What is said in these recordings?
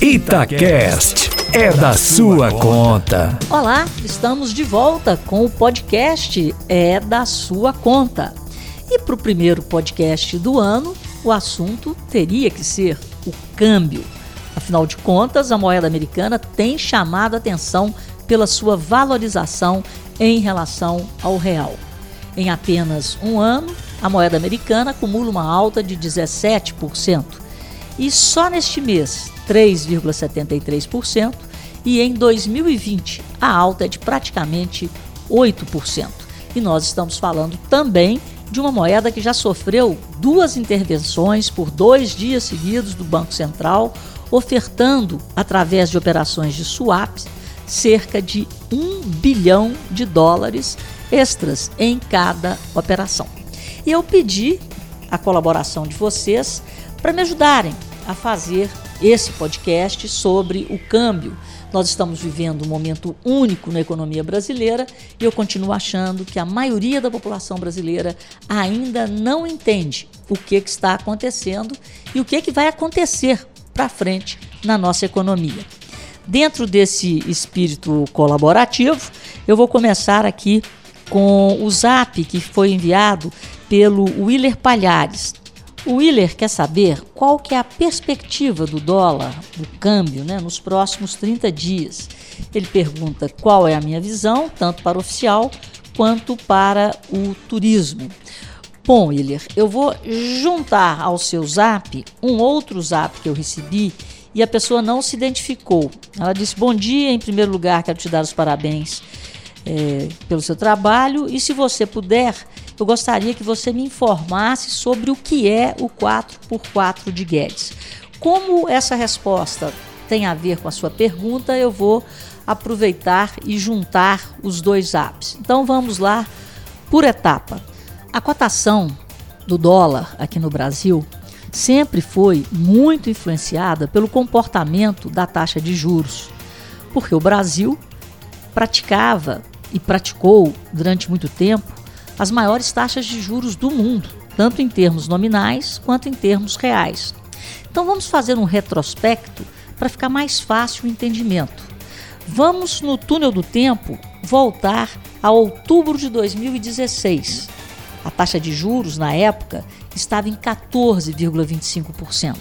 Itacast é da sua conta. Olá, estamos de volta com o podcast É da Sua Conta. E para o primeiro podcast do ano, o assunto teria que ser o câmbio. Afinal de contas, a moeda americana tem chamado atenção pela sua valorização em relação ao real. Em apenas um ano, a moeda americana acumula uma alta de 17%. E só neste mês, 3,73%, e em 2020 a alta é de praticamente 8%. E nós estamos falando também de uma moeda que já sofreu duas intervenções por dois dias seguidos do Banco Central, ofertando, através de operações de swaps, cerca de 1 bilhão de dólares extras em cada operação. E eu pedi a colaboração de vocês para me ajudarem a fazer esse podcast sobre o câmbio. Nós estamos vivendo um momento único na economia brasileira e eu continuo achando que a maioria da população brasileira ainda não entende o que, que está acontecendo e o que, que vai acontecer para frente na nossa economia. Dentro desse espírito colaborativo, eu vou começar aqui com o zap que foi enviado pelo Willer Palhares. O Willer quer saber qual que é a perspectiva do dólar, do câmbio, né, nos próximos 30 dias. Ele pergunta qual é a minha visão, tanto para o oficial quanto para o turismo. Bom, Willer, eu vou juntar ao seu zap um outro zap que eu recebi e a pessoa não se identificou. Ela disse: Bom dia, em primeiro lugar, quero te dar os parabéns é, pelo seu trabalho e, se você puder, eu gostaria que você me informasse sobre o que é o 4x4 de Guedes. Como essa resposta tem a ver com a sua pergunta, eu vou aproveitar e juntar os dois apps. Então vamos lá por etapa. A cotação do dólar aqui no Brasil sempre foi muito influenciada pelo comportamento da taxa de juros, porque o Brasil praticava e praticou durante muito tempo as maiores taxas de juros do mundo, tanto em termos nominais quanto em termos reais. Então vamos fazer um retrospecto para ficar mais fácil o entendimento. Vamos no túnel do tempo voltar a outubro de 2016. A taxa de juros na época estava em 14,25%,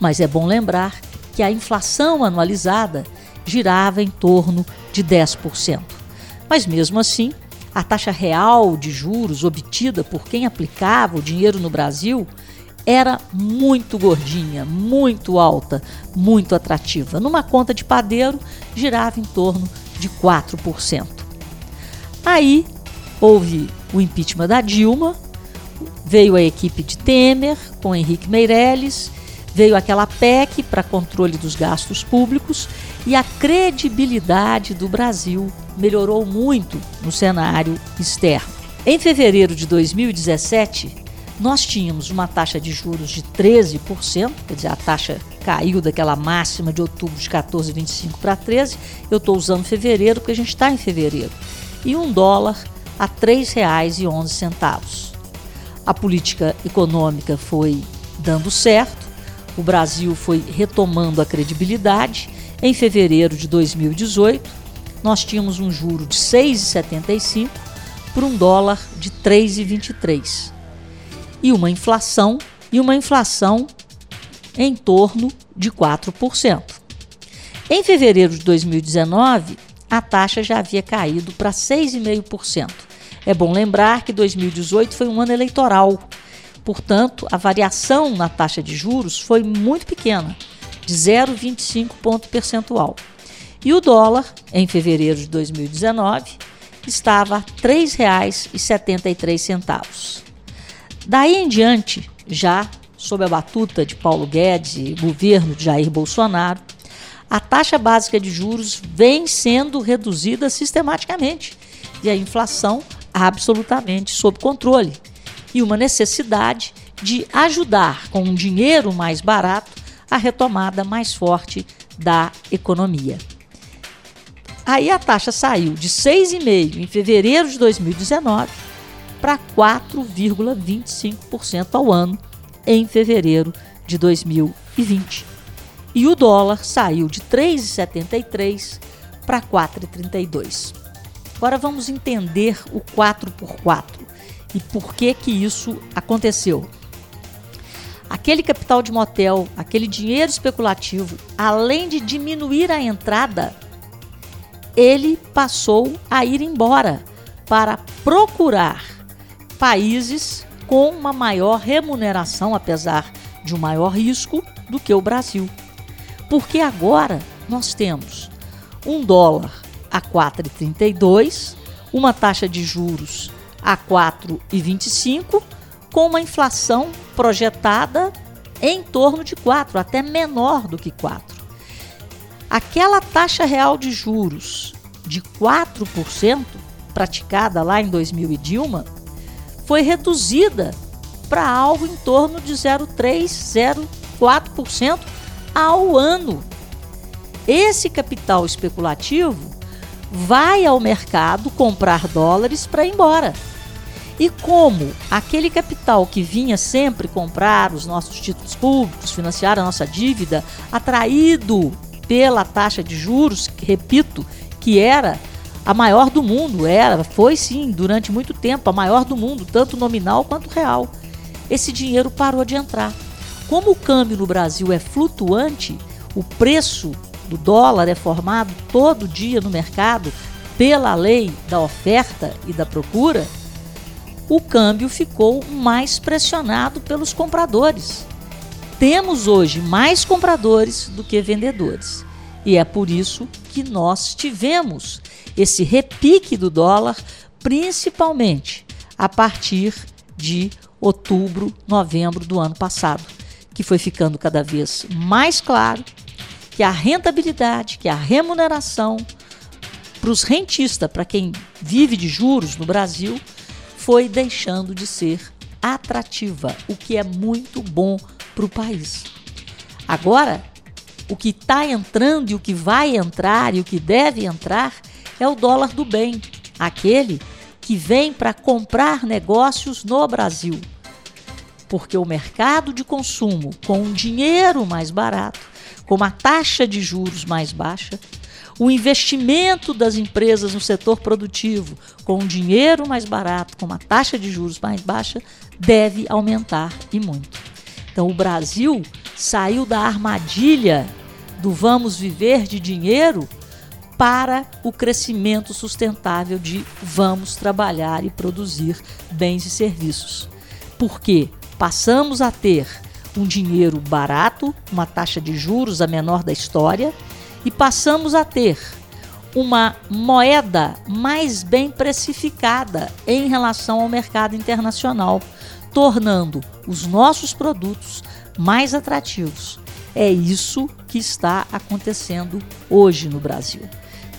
mas é bom lembrar que a inflação anualizada girava em torno de 10%. Mas mesmo assim, a taxa real de juros obtida por quem aplicava o dinheiro no Brasil era muito gordinha, muito alta, muito atrativa. Numa conta de padeiro, girava em torno de 4%. Aí houve o impeachment da Dilma, veio a equipe de Temer com Henrique Meirelles, veio aquela PEC para controle dos gastos públicos e a credibilidade do Brasil melhorou muito no cenário externo. Em fevereiro de 2017, nós tínhamos uma taxa de juros de 13%, quer dizer, a taxa caiu daquela máxima de outubro de 14,25 para 13. Eu estou usando fevereiro porque a gente está em fevereiro. E um dólar a R$ 3,11. A política econômica foi dando certo, o Brasil foi retomando a credibilidade. Em fevereiro de 2018, nós tínhamos um juro de 6,75 por um dólar de 3,23 e uma inflação e uma inflação em torno de 4%. Em fevereiro de 2019, a taxa já havia caído para 6,5%. É bom lembrar que 2018 foi um ano eleitoral, portanto, a variação na taxa de juros foi muito pequena, de 0,25 ponto percentual. E o dólar, em fevereiro de 2019, estava R$ 3,73. Daí em diante, já sob a batuta de Paulo Guedes e governo de Jair Bolsonaro, a taxa básica de juros vem sendo reduzida sistematicamente e a inflação absolutamente sob controle. E uma necessidade de ajudar com um dinheiro mais barato a retomada mais forte da economia. Aí a taxa saiu de 6,5% em fevereiro de 2019 para 4,25% ao ano em fevereiro de 2020. e o dólar saiu de 3,73 para 4,32. Agora vamos entender o 4 por 4 e por que que isso aconteceu. Aquele capital de motel, aquele dinheiro especulativo, além de diminuir a entrada, ele passou a ir embora para procurar países com uma maior remuneração, apesar de um maior risco, do que o Brasil. Porque agora nós temos um dólar a 4,32, uma taxa de juros a 4,25, com uma inflação projetada em torno de 4, até menor do que 4. Aquela taxa real de juros de 4%, praticada lá em 2000 e Dilma, foi reduzida para algo em torno de 0,3, 0,4% ao ano. Esse capital especulativo vai ao mercado comprar dólares para ir embora. E como aquele capital que vinha sempre comprar os nossos títulos públicos, financiar a nossa dívida, atraído pela taxa de juros, que, repito, que era a maior do mundo, era, foi sim, durante muito tempo, a maior do mundo, tanto nominal quanto real. Esse dinheiro parou de entrar. Como o câmbio no Brasil é flutuante, o preço do dólar é formado todo dia no mercado pela lei da oferta e da procura, o câmbio ficou mais pressionado pelos compradores. Temos hoje mais compradores do que vendedores. E é por isso que nós tivemos esse repique do dólar, principalmente a partir de outubro, novembro do ano passado, que foi ficando cada vez mais claro que a rentabilidade, que a remuneração para os rentistas, para quem vive de juros no Brasil, foi deixando de ser atrativa, o que é muito bom para o país. Agora, o que está entrando e o que vai entrar e o que deve entrar é o dólar do bem, aquele que vem para comprar negócios no Brasil. Porque o mercado de consumo, com dinheiro mais barato, com uma taxa de juros mais baixa, o investimento das empresas no setor produtivo com um dinheiro mais barato, com uma taxa de juros mais baixa, deve aumentar e muito. Então, o Brasil saiu da armadilha do vamos viver de dinheiro para o crescimento sustentável de vamos trabalhar e produzir bens e serviços. Porque passamos a ter um dinheiro barato, uma taxa de juros a menor da história e passamos a ter uma moeda mais bem precificada em relação ao mercado internacional, tornando os nossos produtos mais atrativos. É isso que está acontecendo hoje no Brasil.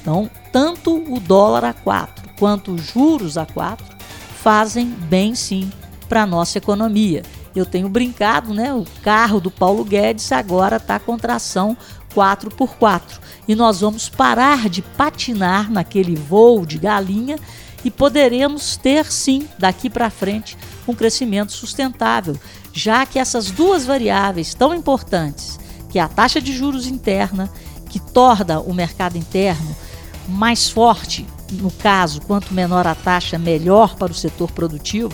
Então, tanto o dólar a 4 quanto os juros a 4 fazem bem sim para a nossa economia. Eu tenho brincado, né? O carro do Paulo Guedes agora está com tração 4x4. E nós vamos parar de patinar naquele voo de galinha e poderemos ter sim, daqui para frente, um crescimento sustentável, já que essas duas variáveis tão importantes, que é a taxa de juros interna, que torna o mercado interno mais forte, no caso, quanto menor a taxa, melhor para o setor produtivo,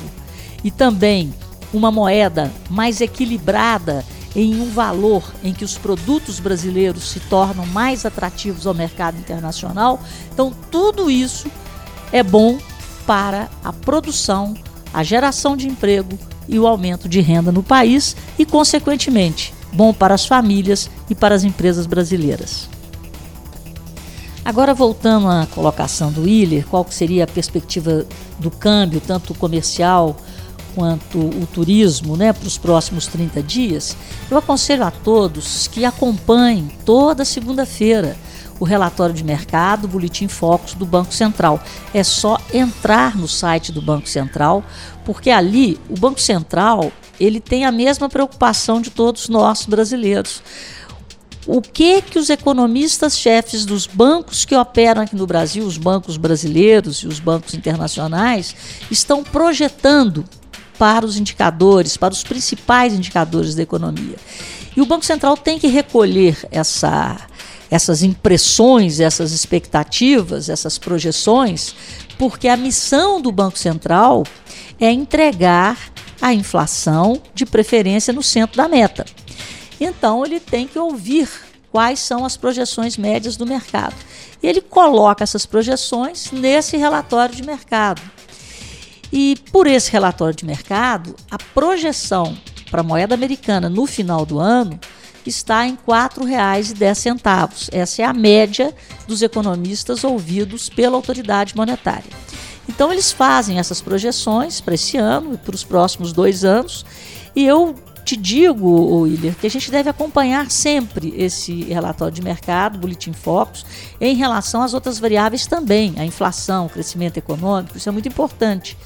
e também uma moeda mais equilibrada em um valor em que os produtos brasileiros se tornam mais atrativos ao mercado internacional. Então, tudo isso é bom para a produção, a geração de emprego e o aumento de renda no país e, consequentemente, bom para as famílias e para as empresas brasileiras. Agora voltando à colocação do Willer, qual seria a perspectiva do câmbio, tanto comercial quanto o turismo né, para os próximos 30 dias, eu aconselho a todos que acompanhem toda segunda-feira o relatório de mercado, o Boletim Focus do Banco Central. É só entrar no site do Banco Central, porque ali o Banco Central ele tem a mesma preocupação de todos nós brasileiros. O que que os economistas chefes dos bancos que operam aqui no Brasil, os bancos brasileiros e os bancos internacionais, estão projetando para os indicadores, para os principais indicadores da economia. E o Banco Central tem que recolher essa, essas impressões, essas expectativas, essas projeções, porque a missão do Banco Central é entregar a inflação, de preferência no centro da meta. Então, ele tem que ouvir quais são as projeções médias do mercado. E ele coloca essas projeções nesse relatório de mercado. E por esse relatório de mercado, a projeção para a moeda americana no final do ano está em R$ 4,10. Essa é a média dos economistas ouvidos pela autoridade monetária. Então, eles fazem essas projeções para esse ano e para os próximos dois anos, e eu te digo, William, que a gente deve acompanhar sempre esse relatório de mercado, Boletim Focus, em relação às outras variáveis também, a inflação, o crescimento econômico, isso é muito importante,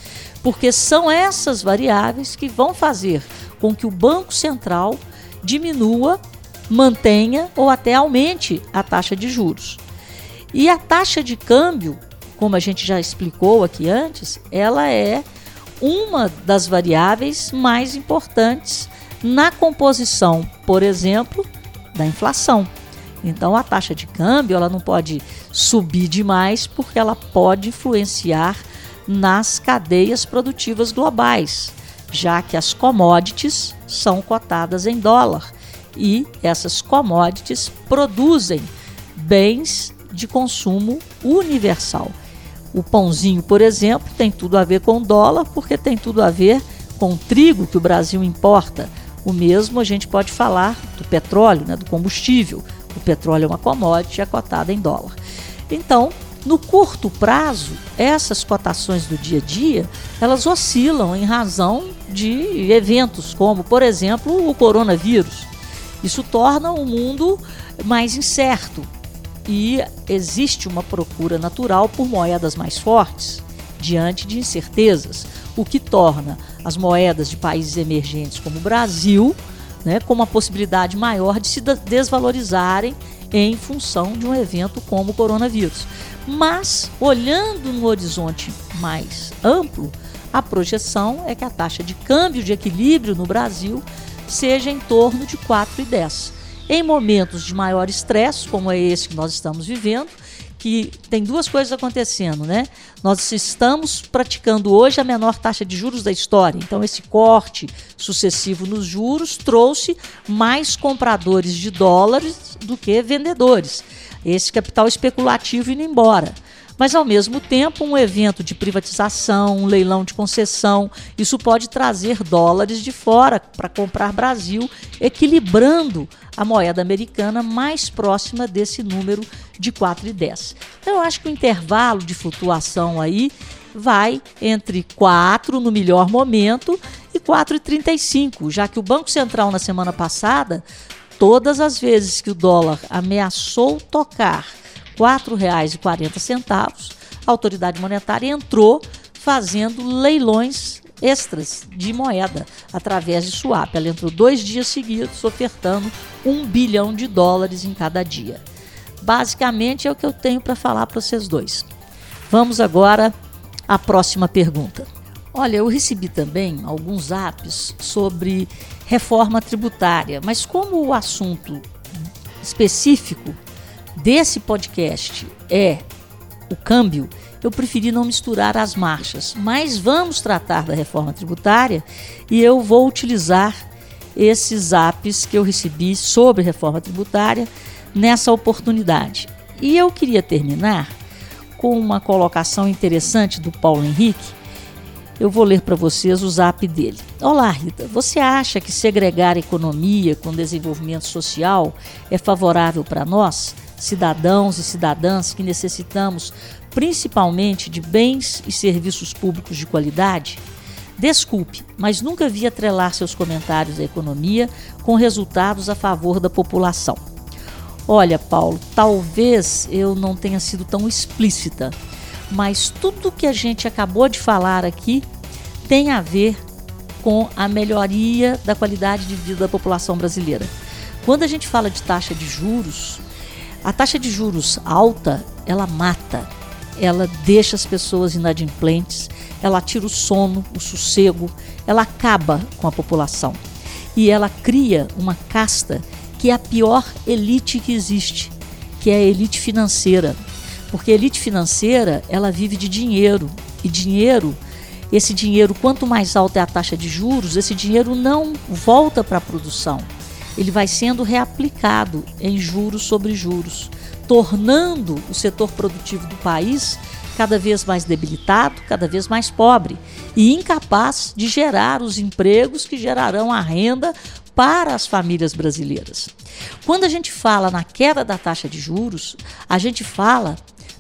porque são essas variáveis que vão fazer com que o Banco Central diminua, mantenha ou até aumente a taxa de juros. E a taxa de câmbio, como a gente já explicou aqui antes, ela é uma das variáveis mais importantes na composição, por exemplo, da inflação. Então a taxa de câmbio ela não pode subir demais porque ela pode influenciar nas cadeias produtivas globais, já que as commodities são cotadas em dólar e essas commodities produzem bens de consumo universal. O pãozinho, por exemplo, tem tudo a ver com dólar porque tem tudo a ver com trigo que o Brasil importa o mesmo a gente pode falar do petróleo, né, do combustível. O petróleo é uma commodity é cotada em dólar. Então, no curto prazo, essas cotações do dia a dia, elas oscilam em razão de eventos como, por exemplo, o coronavírus. Isso torna o mundo mais incerto e existe uma procura natural por moedas mais fortes diante de incertezas, o que torna as moedas de países emergentes como o Brasil, né, com uma possibilidade maior de se desvalorizarem em função de um evento como o coronavírus. Mas, olhando no horizonte mais amplo, a projeção é que a taxa de câmbio de equilíbrio no Brasil seja em torno de 4,10. Em momentos de maior estresse, como é esse que nós estamos vivendo, que tem duas coisas acontecendo, né? Nós estamos praticando hoje a menor taxa de juros da história. Então, esse corte sucessivo nos juros trouxe mais compradores de dólares do que vendedores. Esse capital especulativo indo embora mas ao mesmo tempo um evento de privatização, um leilão de concessão, isso pode trazer dólares de fora para comprar Brasil, equilibrando a moeda americana mais próxima desse número de 4,10. Então eu acho que o intervalo de flutuação aí vai entre 4 no melhor momento e 4,35, já que o Banco Central na semana passada, todas as vezes que o dólar ameaçou tocar R$ 4,40, a autoridade monetária entrou fazendo leilões extras de moeda através de swap. Ela entrou dois dias seguidos ofertando um bilhão de dólares em cada dia. Basicamente é o que eu tenho para falar para vocês dois. Vamos agora à próxima pergunta. Olha, eu recebi também alguns apps sobre reforma tributária, mas como o assunto específico desse podcast é o câmbio, eu preferi não misturar as marchas. Mas vamos tratar da reforma tributária e eu vou utilizar esses apps que eu recebi sobre reforma tributária nessa oportunidade. E eu queria terminar com uma colocação interessante do Paulo Henrique. Eu vou ler para vocês o zap dele. Olá, Rita. Você acha que segregar economia com desenvolvimento social é favorável para nós? Cidadãos e cidadãs que necessitamos principalmente de bens e serviços públicos de qualidade? Desculpe, mas nunca vi atrelar seus comentários à economia com resultados a favor da população. Olha, Paulo, talvez eu não tenha sido tão explícita, mas tudo que a gente acabou de falar aqui tem a ver com a melhoria da qualidade de vida da população brasileira. Quando a gente fala de taxa de juros, a taxa de juros alta, ela mata, ela deixa as pessoas inadimplentes, ela tira o sono, o sossego, ela acaba com a população. e ela cria uma casta que é a pior elite que existe, que é a elite financeira. Porque a elite financeira, ela vive de dinheiro, e dinheiro, esse dinheiro, quanto mais alta é a taxa de juros, esse dinheiro não volta para a produção. Ele vai sendo reaplicado em juros sobre juros, tornando o setor produtivo do país cada vez mais debilitado, cada vez mais pobre e incapaz de gerar os empregos que gerarão a renda para as famílias brasileiras. Quando a gente fala na queda da taxa de juros, a gente fala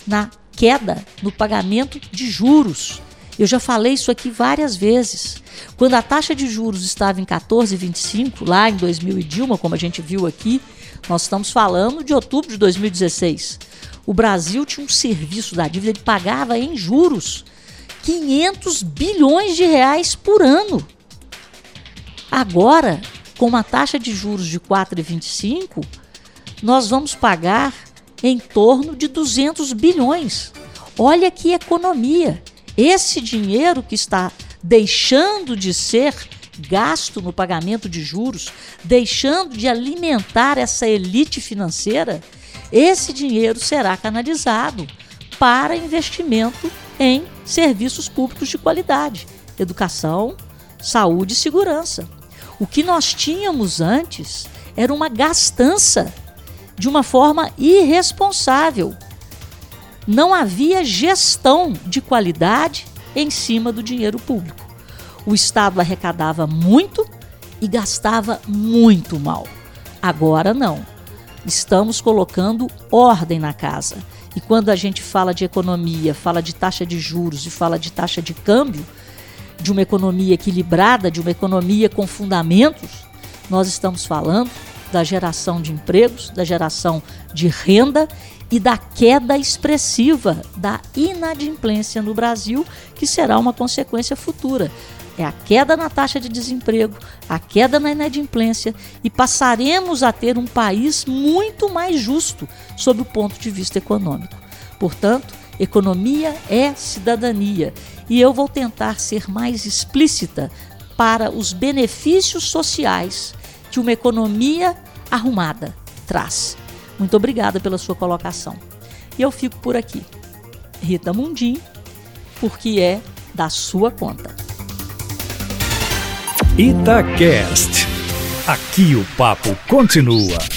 na queda no pagamento de juros. Eu já falei isso aqui várias vezes. Quando a taxa de juros estava em 14,25, lá em 2000 e Dilma, como a gente viu aqui, nós estamos falando de outubro de 2016. O Brasil tinha um serviço da dívida, ele pagava em juros 500 bilhões de reais por ano. Agora, com uma taxa de juros de 4,25, nós vamos pagar em torno de 200 bilhões. Olha que economia! Esse dinheiro que está deixando de ser gasto no pagamento de juros, deixando de alimentar essa elite financeira, esse dinheiro será canalizado para investimento em serviços públicos de qualidade, educação, saúde e segurança. O que nós tínhamos antes era uma gastança de uma forma irresponsável. Não havia gestão de qualidade em cima do dinheiro público. O Estado arrecadava muito e gastava muito mal. Agora não. Estamos colocando ordem na casa. E quando a gente fala de economia, fala de taxa de juros e fala de taxa de câmbio, de uma economia equilibrada, de uma economia com fundamentos, nós estamos falando da geração de empregos, da geração de renda e da queda expressiva da inadimplência no Brasil, que será uma consequência futura. É a queda na taxa de desemprego, a queda na inadimplência e passaremos a ter um país muito mais justo sob o ponto de vista econômico. Portanto, economia é cidadania e eu vou tentar ser mais explícita para os benefícios sociais que uma economia arrumada traz. Muito obrigada pela sua colocação. E eu fico por aqui. Rita Mundim, porque é da sua conta. Itacast. Aqui o papo continua.